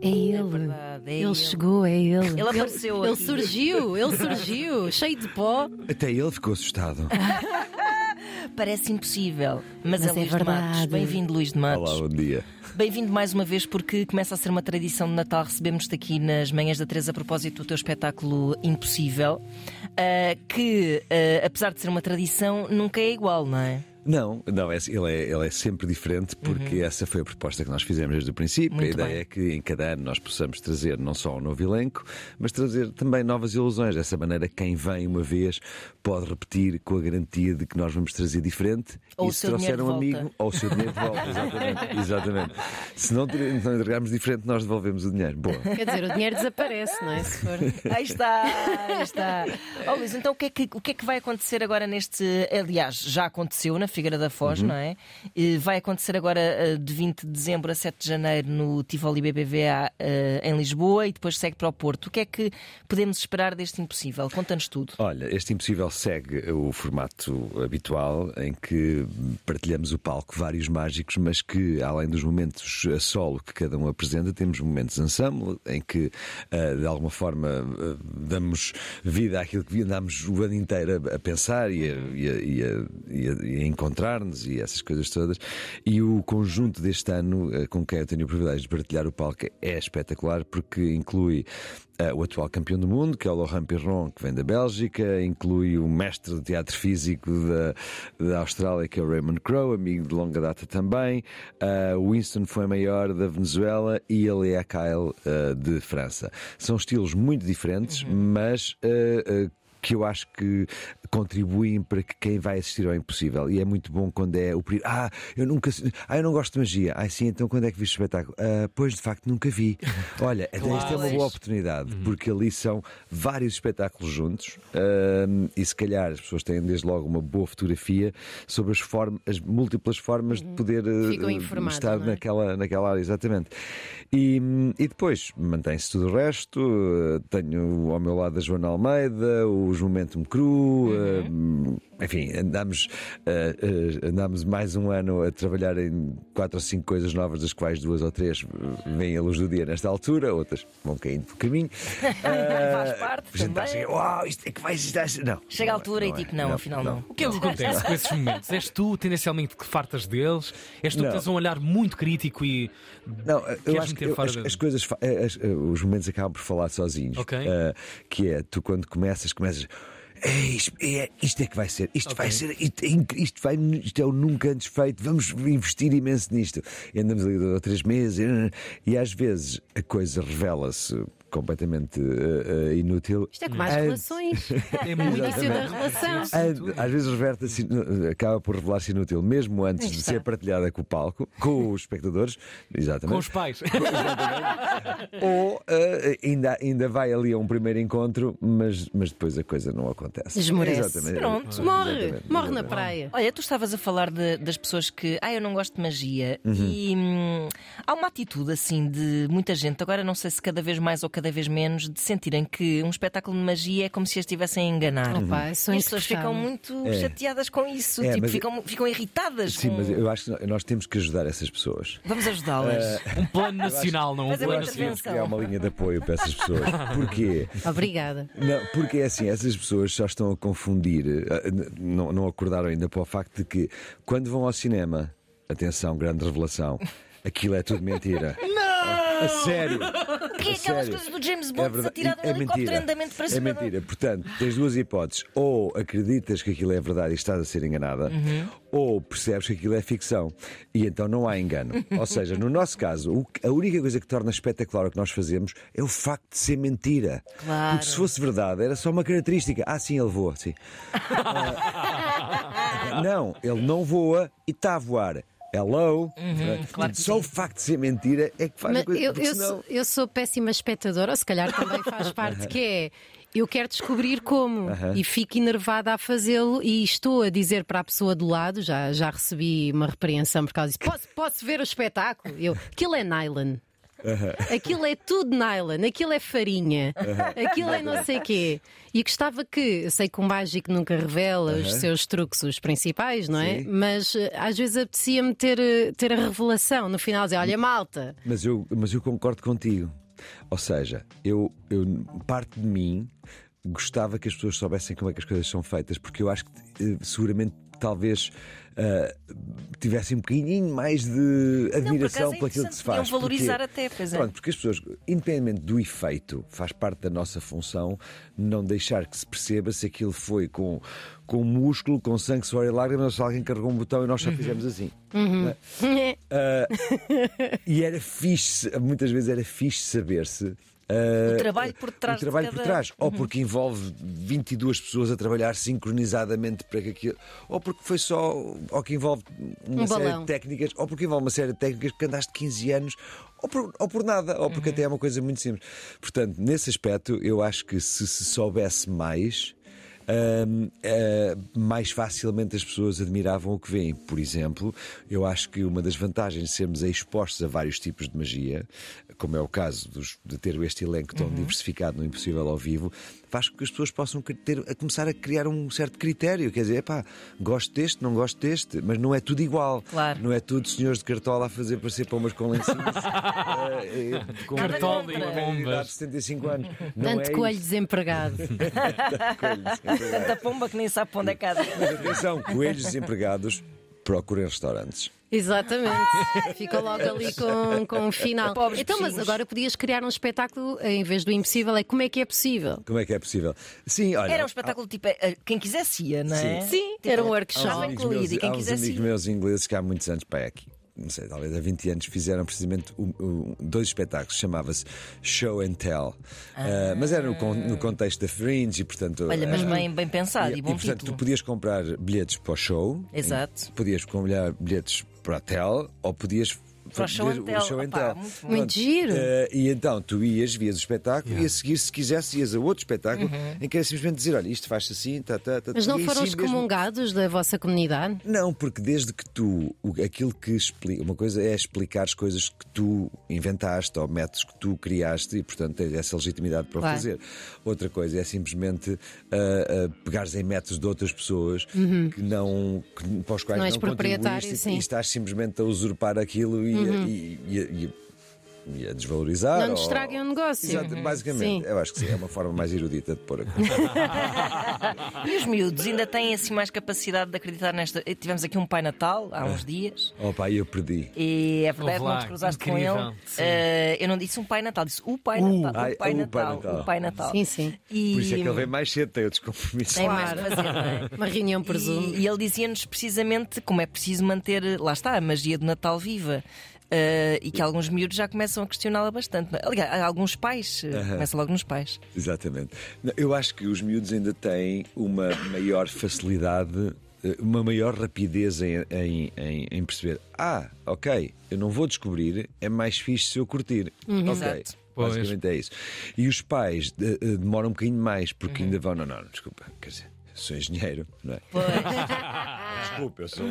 É ele. verdade, é ele, ele. chegou, é ele. Ele apareceu Ele aqui. surgiu, ele surgiu, cheio de pó. Até ele ficou assustado. Parece impossível, mas, Mas é é Luís de Matos. verdade. Bem-vindo, Luís de Matos. Olá, bom dia. Bem-vindo mais uma vez, porque começa a ser uma tradição de Natal. Recebemos-te aqui nas manhãs da Teresa a propósito do teu espetáculo Impossível, ah, que, ah, apesar de ser uma tradição, nunca é igual, não é? Não, não é, ele, é, ele é sempre diferente porque essa foi a proposta que nós fizemos desde o princípio. Uhum. Muito a ideia bem. é que em cada ano nós possamos trazer não só um novo elenco, mas trazer também novas ilusões. Dessa maneira, quem vem uma vez pode repetir com a garantia de que nós vamos trazer diferente. Ou e o se seu trouxer dinheiro um amigo, volta. ou o seu dinheiro de volta. Exatamente. exatamente. Se não, não entregarmos diferente, nós devolvemos o dinheiro. Boa. Quer dizer, o dinheiro desaparece, não é? Se for. Aí está, aí está. Ó Luís, então o que, é que, o que é que vai acontecer agora neste. Aliás, já aconteceu na Figueira da Foz, não é? E vai acontecer agora eh, de 20 de dezembro a 7 de janeiro no Tivoli BBVA eh, em Lisboa e depois segue para o Porto. O que é que podemos esperar deste impossível? Conta-nos tudo. Olha, este Impossível segue o formato habitual em que partilhamos o palco vários mágicos, mas que, além dos momentos a solo que cada um apresenta, temos momentos ensemble em que, ah, de alguma forma, damos vida àquilo que andámos o ano inteiro a, pensar e a, e a- e a- e a- e a encontrar-nos e essas coisas todas. E o conjunto deste ano, ah, com quem eu tenho o privilégio de partilhar o palco, é espetacular porque inclui Uh, o atual campeão do mundo, que é o Laurent Perron, que vem da Bélgica, inclui o mestre de teatro físico da, da Austrália, que é o Raymond Crowe, amigo de longa data também, uh, o Winston foi maior da Venezuela e a Lea Kyle uh, de França. São estilos muito diferentes, mas. Uh, uh, que eu acho que contribuem para que quem vai assistir ao impossível. E é muito bom quando é o período. Ah, eu nunca. Ah, eu não gosto de magia. Ah, sim, então quando é que viste o espetáculo? Ah, pois de facto nunca vi. Olha, então esta é uma boa oportunidade, porque ali são vários espetáculos juntos e se calhar as pessoas têm desde logo uma boa fotografia sobre as, formas, as múltiplas formas de poder eh, Ficam informadas, estar não é? naquela, naquela área, exatamente. E, e depois mantém-se tudo o resto. eh, Tenho ao meu lado a Joana Almeida, os Momentum Cru, eh, enfim, andamos, eh, eh, andamos mais um ano a trabalhar em quatro ou cinco coisas novas, das quais duas ou três eh, vêm à luz do dia nesta altura, outras vão caindo pelo caminho. Faz parte A gente está assim, uau, isto é que vai estar. Não. Chega a não é, altura e é, tipo, não, afinal não. O que é que acontece com esses momentos? És tu, tendencialmente, que fartas deles? És tu que Não. tens um olhar muito crítico e. Não, eu Queres acho que meter eu- as, da- as coisas, eh, as- eh, os momentos acabam por falar sozinhos. Ok. Eh, que é, tu quando começas, começas. É isto, é, isto é que vai ser, isto Ok. vai ser, isto é, isto, vai, isto é o nunca antes feito, vamos investir imenso nisto. E andamos ali dois ou três meses eh, e às vezes a coisa revela-se completamente eh, eh, inútil. Isto é como as relações. É O muito início da relação. An- Às vezes reverte-se, acaba por revelar-se inútil, mesmo antes de está. ser partilhada com o palco, com os espectadores, exatamente. Com os pais. Ou eh, ainda, ainda vai ali a um primeiro encontro, mas, mas depois a coisa não acontece. Esmorece. Exatamente. Pronto. Morre, Exatamente. morre na praia. Olha, tu estavas a falar de- das pessoas que, ah, eu não gosto de magia. Uhum. E hum, há uma atitude assim de muita gente, agora não sei se cada vez mais ou cada vez menos, de sentirem que um espetáculo de magia é como se as estivessem a enganar. Opa, E sou as pessoas ficam muito É. chateadas com isso, É, tipo, mas- ficam, ficam irritadas. Sim, com- mas eu acho que nós temos que ajudar essas pessoas. Vamos ajudá-las. Um plano nacional, não um plano Eu acho que nacional. que criar uma linha de apoio para essas pessoas. Porquê? Obrigada. Não, porque é assim, essas pessoas só estão a confundir, n- não, não acordaram ainda para o facto de que quando vão ao cinema, atenção, grande revelação, aquilo é tudo mentira. Não! A sério! Que é aquelas sério. coisas do James É Bond verdade. atirado É no helicóptero andamento para É cima. mentira. Portanto, tens duas hipóteses. Ou acreditas que aquilo é verdade e estás a ser enganada, Uhum. ou percebes que aquilo é ficção. E então não há engano. Ou seja, no nosso caso, a única coisa que torna espetacular o que nós fazemos é o facto de ser mentira. Claro. Porque se fosse verdade, era só uma característica. Ah, sim, ele voa. Sim. Ah, não, ele não voa e está a voar. Hello? Uhum, claro que Só o facto de ser mentira é que faz Mas a coisa. eu, eu senão- sou, eu sou péssima espectadora, ou se calhar também faz parte, que é. Eu quero descobrir como e fico enervada a fazê-lo e estou a dizer para a pessoa do lado, já, já recebi uma repreensão por causa disso. Posso, posso ver o espetáculo? Eu, aquilo é nylon. Aquilo é tudo nylon, aquilo é farinha, aquilo é não sei quê. E gostava que, eu sei que o mágico nunca revela os seus truques, os principais, não é? Sim. Mas eh, às vezes apetecia-me ter, eh, ter a revelação no final, dizer: olha, malta, Mas eu, mas eu concordo contigo. Ou seja, eu, eu parte de mim gostava que as pessoas soubessem como é que as coisas são feitas, porque eu acho que eh, seguramente talvez eh, tivessem um bocadinho mais de admiração é por aquilo que se faz. podiam valorizar Porque- até, pois é. Pronto, porque as pessoas, independentemente do efeito, faz parte da nossa função não deixar que se perceba se aquilo foi com, com músculo, com sangue, suor e lágrimas, ou se alguém carregou um botão e nós só fizemos assim. não é? Ah, e era fixe, muitas vezes era fixe saber-se. ah, O trabalho por trás o trabalho de por cada- trás, ou porque envolve 22 pessoas a trabalhar sincronizadamente para que aquilo, ou porque foi só, ou que envolve uma Um série balão. de técnicas, ou porque envolve uma série de técnicas que andaste 15 anos, ou por, ou por nada, ou porque até é uma coisa muito simples. Portanto, nesse aspecto, eu acho que se se soubesse mais. Eh, mais facilmente as pessoas admiravam o que veem. Por exemplo, eu acho que uma das vantagens de sermos expostos a vários tipos de magia, como é o caso dos- de ter este elenco tão diversificado no Impossível ao vivo, faz com que as pessoas possam ter, a começar a criar um certo critério. Quer dizer, epá, gosto deste, não gosto deste, mas não é tudo igual. Claro. Não é tudo senhores de cartola a fazer parecer pombas com lencinhos. eh, com Cartola e com uma pombas. idade de 75 anos. Não tanto é coelho isso. desempregado. Coelhos. Tanta pomba que nem sabe para onde é ir. Mas atenção, coelhos desempregados procurem restaurantes. Exatamente. Fica logo ali com, com um final. Pobres então, mas agora podias criar um espetáculo em vez do impossível, é como é que é possível? Como é que é possível? Sim, olha. Era um espetáculo tipo, eh, quem quisesse ia, não é? Sim. Sim, Tipo, era um workshop. Incluído, meus, e quem há uns quisesse amigos meus ingleses que há muitos anos para aqui. Não sei, talvez há 20 anos fizeram precisamente um- um- dois espetáculos, chamava-se Show and Tell. Ah, mas era no, no contexto da Fringe e, portanto. Olha, mas era- bem, bem pensado e, e, bom portanto, título. tu podias comprar bilhetes para o show, Exato. podias comprar bilhetes para o hotel ou podias Para o show and show and Opá, tell. muito giro. Eh, e então tu ias, vias o espetáculo e a seguir, se quisesse, ias a outro espetáculo em que era simplesmente dizer: olha, isto faz assim, tá, tá, tá, Mas não e foram assim mesmo- excomungados da vossa comunidade? não, porque desde que tu, aquilo que explica, uma coisa é explicar as coisas que tu inventaste ou métodos que tu criaste e, portanto, tens essa legitimidade para o Claro. fazer. Outra coisa é simplesmente ah, ah, pegares em métodos de outras pessoas que não, que, para os quais Uhum. Não és não proprietário, contribuíste sim. Uhum. e estás simplesmente a usurpar aquilo e, a- e- e a- e e a desvalorizar. Não ou- estraguem o negócio. Exato, basicamente. Sim. Eu acho que sim, é uma forma mais erudita de pôr a coisa. E os miúdos ainda têm assim mais capacidade de acreditar nesta. Tivemos aqui um Pai Natal há uns dias. Opa, eu perdi. E é verdade, não te cruzaste com incrível, ele. sim. Eh, eu não disse um Pai Natal, disse o Pai Uh, Natal. ai, o Pai o Pai Natal. Natal. O Pai Natal. Sim, sim. E... Por isso é que ele vem mais cedo, tem outros compromissos. Tem mais Claro. que fazer, é? Uma reunião, presumo. E, e ele dizia-nos precisamente como é preciso manter, lá está, a magia do Natal viva. Eh, e que alguns miúdos já começam a questioná-la bastante. é? Aliás, alguns pais, uh começa logo nos pais. Exatamente. Eu acho que os miúdos ainda têm uma maior facilidade, eh, uma maior rapidez em, em, em- em perceber: ah, ok, eu não vou descobrir, é mais fixe se eu curtir. Ok. Exato. Pois. Basicamente é isso. E os pais eh, eh, demoram um bocadinho mais, porque ainda vão, não, não, desculpa, quer dizer, sou engenheiro, não é? Desculpa, eu sou,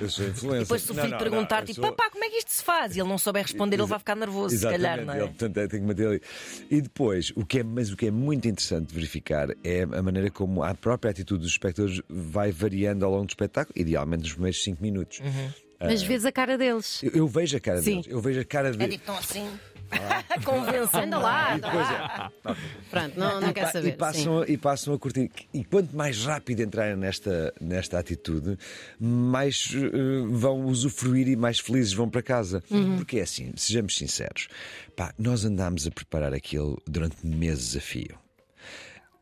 eu sou influencer. Depois se o filho não, perguntar, tipo, sou- papá, como é que isto se faz? E ele não souber responder, ele vai ficar nervoso, se calhar, não Ele, é? portanto, tem que manter ali. E depois, o que é, mas o que é muito interessante de verificar é a maneira como a própria atitude dos espectadores vai variando ao longo do espetáculo, idealmente nos primeiros 5 minutos. Uhum. Mas vês a cara deles. Eu, eu vejo a cara Sim. deles, eu vejo a cara É deles. tipo, estão assim. Convença. Anda lá, E anda depois é, Pronto, não, não quer saber. E passam, a- e passam a curtir. E quanto mais rápido entrarem nesta, nesta atitude, mais eh, vão usufruir e mais felizes vão para casa. Uhum. Porque é assim, sejamos sinceros, pá, nós andámos a preparar aquilo durante meses a fio.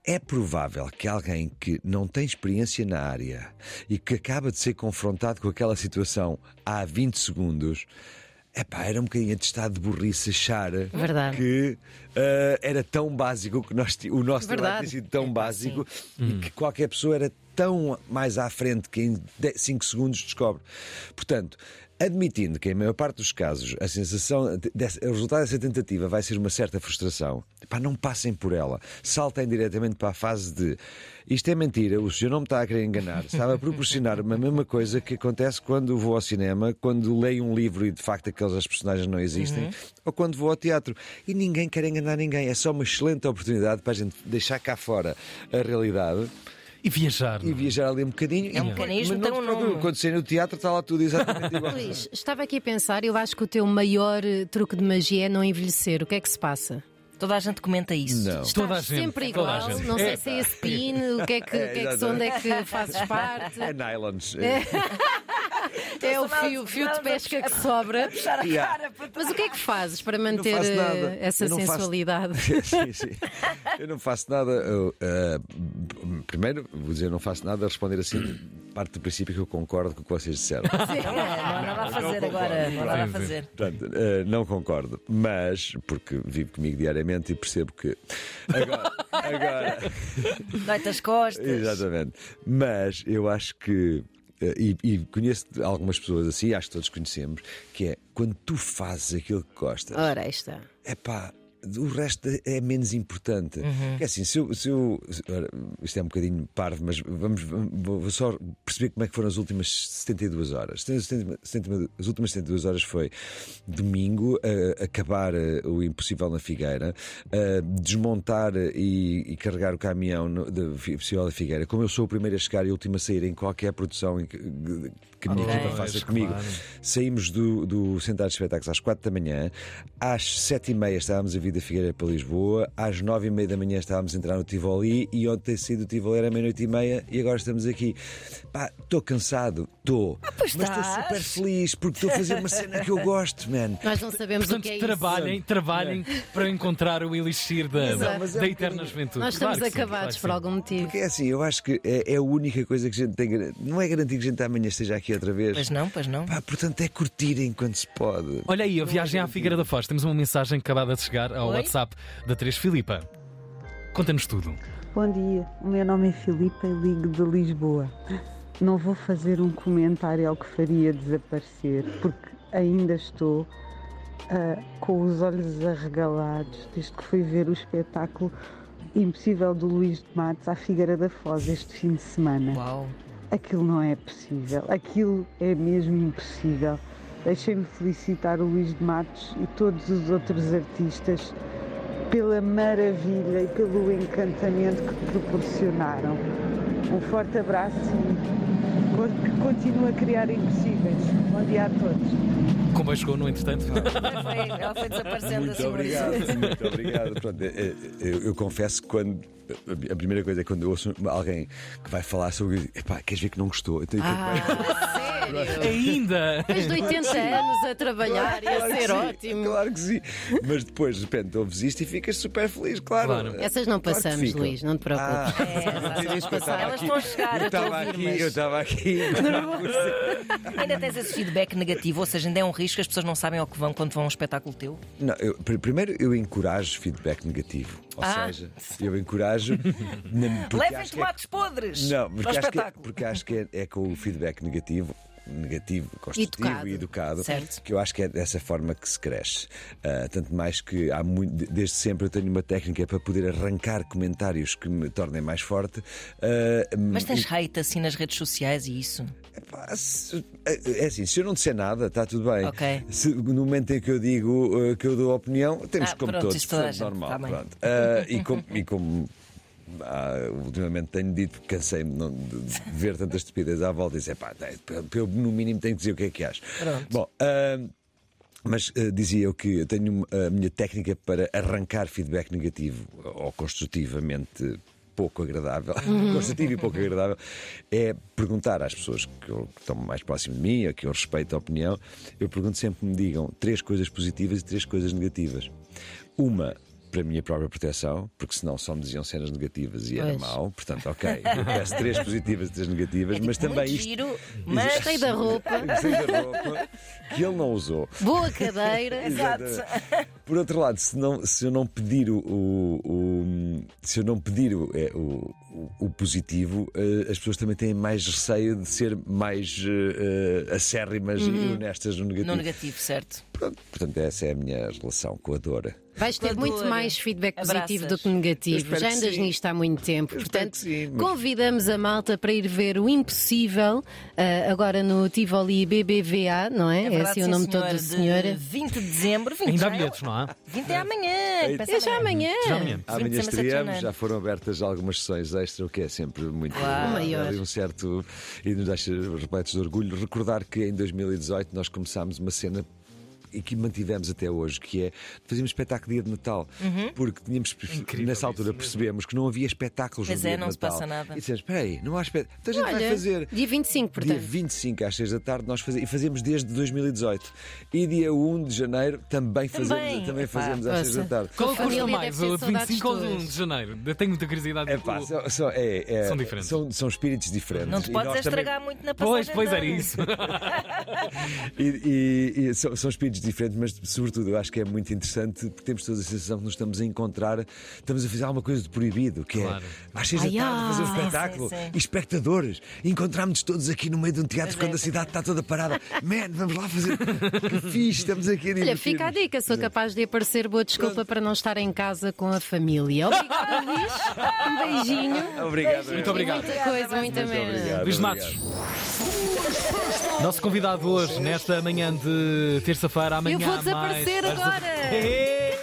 É provável que alguém que não tem experiência na área e que acaba de ser confrontado com aquela situação há 20 segundos. Epá, era um bocadinho atestado de burrice achar Verdade. que ah, era tão básico que nós, o nosso trabalho tinha sido tão básico e que qualquer pessoa era tão mais à frente que em 5 segundos descobre. Portanto, Admitindo que, em maior parte dos casos, a sensação, desse, o resultado dessa tentativa vai ser uma certa frustração, pá, não passem por ela. Saltem diretamente para a fase de isto é mentira, o senhor não me está a querer enganar. Estava a proporcionar a mesma coisa que acontece quando vou ao cinema, quando leio um livro e de facto aqueles personagens não existem, uhum. ou quando vou ao teatro. E ninguém quer enganar ninguém. É só uma excelente oportunidade para a gente deixar cá fora a realidade. E viajar. E viajar ali um bocadinho. É um mecanismo, então não. Quando sair no teatro está lá tudo exatamente igual. Luís, estava aqui a pensar, eu acho que o teu maior eh, truque de magia é não envelhecer. O que é que se passa? Toda a gente comenta isso. Não. Estás Toda a gente, sempre toda igual, a gente. não sei É. se é esse pin, o que é que, o que, é que onde é que fazes parte. É nylons. É o fio, fio de pesca que sobra. Mas o que é que fazes para não manter eh, essa não faço- sensualidade? sim, sim. Eu não faço nada. eu, eh, primeiro, vou dizer, não faço nada a responder assim. Parte do princípio que eu concordo com o que vocês disseram. Não, não há nada a fazer agora. Não há nada a fazer. Portanto, eh, não concordo, mas porque vivo comigo diariamente e percebo que. Agora, agora Dói-te as costas. exatamente. Mas eu acho que. Eh, E, e conheço algumas pessoas assim, acho que todos conhecemos, que é quando tu fazes aquilo que gostas, Ora, aí está. é pá, o resto é menos importante. Porque assim, se eu, se eu- ora, isto é um bocadinho parvo, mas vamos, vamos- vou só perceber como é que foram as últimas 72 horas. 70 70 as últimas 72 horas foi domingo, eh, acabar eh, o impossível na Figueira, eh, desmontar e, e carregar o caminhão no, de Impossível da Figueira. Como eu sou o primeiro a chegar e o último a sair em qualquer produção que, que a minha Ok. equipa faça comigo, claro. Saímos do, do Centro de Espetáculos às 4 da manhã, às 7 e meia estávamos a vir da Figueira para Lisboa, às 9 e meia da manhã estávamos a entrar no Tivoli e ontem saí do Tivoli era meia-noite e meia e agora estamos aqui. Pá, estou cansado, estou. Ah, pois mas estou super feliz porque estou a fazer uma cena que eu gosto, man. Nós não sabemos o Portanto, que é isso. trabalhem, trabalhem para encontrar o elixir da. Mas é da um eterna bocadinho- juventude. Nós Claro estamos sim, acabados claro por algum motivo. Porque é assim, eu acho que é, é a única coisa que a gente tem. Não é garantido que a gente amanhã esteja aqui outra vez. Pois não, pois não. Pá, portanto, é curtir enquanto se pode. Olha aí, a viagem à Figueira da Foz. Temos uma mensagem acabada de chegar ao Oi? WhatsApp da Teresa Filipa. Conta-nos tudo. Bom dia, o meu nome é Filipe e ligo de Lisboa. Não vou fazer um comentário ao que faria desaparecer, porque ainda estou ah, com os olhos arregalados desde que fui ver o espetáculo Impossível do Luís de Matos à Figueira da Foz este fim de semana. Uau. Aquilo não é possível, aquilo é mesmo impossível. Deixem-me felicitar o Luís de Matos e todos os outros artistas pela maravilha e pelo encantamento que proporcionaram. Um forte abraço e que continue a criar impossíveis. Bom dia a todos. Como a chegou, no entretanto? Foi- Ela foi desaparecendo Muito assim. obrigado, muito obrigado. Pronto, é- é- eu, eu confesso que quando a primeira coisa é quando eu ouço alguém que vai falar sobre epá, queres ver que não gostou? Então, Ah, sério? Ainda! Tens de 80 anos a trabalhar, Claro que ser sim, ótimo. Claro que sim. Mas depois, de repente, ouves isto e ficas super feliz, claro. Claro. Essas não passamos. Luís, não te preocupes. Ah, É, eu elas estava elas aqui- estão a chegar, eu a estava aqui, mas- eu estava aqui. Ainda tens esse feedback negativo, ou seja, ainda é um risco, as pessoas não sabem ao que vão quando vão a um espetáculo teu. Não, eu- pr- primeiro eu encorajo feedback negativo. Ou Ah. seja, eu encorajo. Levem é- tomates podres Não, porque acho, que, é- porque acho que é, é com o feedback negativo. Negativo, construtivo Educado. e educado, Certo. que eu acho que é dessa forma que se cresce. Ah, tanto mais que há muito, desde sempre eu tenho uma técnica para poder arrancar comentários que me tornem mais forte. Ah, Mas tens e- hate assim nas redes sociais e isso? Se- é assim, se eu não disser nada, está tudo bem. Ok. Se, no momento em que eu digo uh, que eu dou opinião, temos Ah, como pronto, todos, a portanto, normal. tá pronto. Uh, e como, e como, ah, ultimamente tenho dito, cansei-me não- de, ver tantas estupidez à volta e dizer, pá, eu no mínimo tenho que dizer o que é que acho. Pronto. Bom. uh, mas uh, dizia eu que eu tenho a minha técnica para arrancar feedback negativo ou construtivamente pouco agradável, construtivo e pouco agradável, é perguntar às pessoas que, eu- que estão mais próximas de mim, a que eu respeito a opinião, eu pergunto sempre que me digam três coisas positivas e três coisas negativas. Uma para a minha própria proteção, porque senão só me diziam cenas negativas e era Pois. mau. Portanto, ok, eu peço três positivas e três negativas, É tipo mas também isto. giro, mas Gostei da roupa, Gostei da roupa que ele não usou. boa cadeira. Exato. Por outro lado, se, não, se eu não pedir o, o- o- se eu não pedir o, é, o- o, o positivo, eh, as pessoas também têm mais receio de ser mais eh, acérrimas e honestas no negativo. No negativo, certo. Pronto, portanto, essa é a minha relação com a Dora. Vais ter muito mais feedback positivo do Abraças. que negativo. Já andas sim. nisto há muito tempo. Eu Portanto, sim, mas- convidamos a malta para ir ver o Impossível, ah, agora no Tivoli BBVA, não é? É, verdade, assim o sim, nome todo senhor, da de senhora. 20 de dezembro. 20 Ainda há é- bilhetes, não há? 20 é amanhã. pensa É já amanhã. Já amanhã. Amanhã 27 de estreamos, já foram abertas algumas sessões extra, o que é sempre muito maior. um certo e nos deixa repletos de orgulho. Recordar que em 2018 nós começámos uma cena e que mantivemos até hoje, que é fazíamos espetáculo dia de Natal, porque tínhamos incrível nessa altura isso mesmo. percebemos que não havia espetáculos Pois no é, dia não de se Natal. passa nada. E dissemos, espera aí, não há espetáculo. Então a gente vai Olha, fazer. dia 25, Dia portanto. 25 às 6 da tarde nós fazemos, e fazemos desde 2018. E dia 1 de janeiro também fazemos, Também. também Epá, fazemos às 6 da tarde. Qual família custa mais, ter o de saudades 25 ou o de tuas. 1 de janeiro? Eu tenho muita curiosidade. É pá, O- são, são- é- é- São diferentes. São, são espíritos diferentes. Não te podes nós também- estragar muito na passagem. Pois, pois era isso. E, e- e são, são espíritos diferentes, mas sobretudo eu acho que é muito interessante porque temos toda a sensação que nos estamos a encontrar, estamos a fazer alguma coisa de proibido, que Claro. é às seis da tarde fazer um espetáculo sim, sim. e espectadores. Encontramos-nos todos aqui no meio de um teatro Pois é, quando a cidade está toda parada. Man, vamos lá fazer. Que fixe, estamos aqui a Olha, fica a dica, sou capaz de aparecer boa desculpa para não estar em casa com a família. Obrigada, Luís. Um beijinho. Obrigado. Muito obrigado. Muita coisa, Muito merda. obrigado. Luís obrigado. Matos. Nosso convidado hoje, nesta manhã de terça-feira, amanhã Eu vou mais. desaparecer Vais agora. desapa-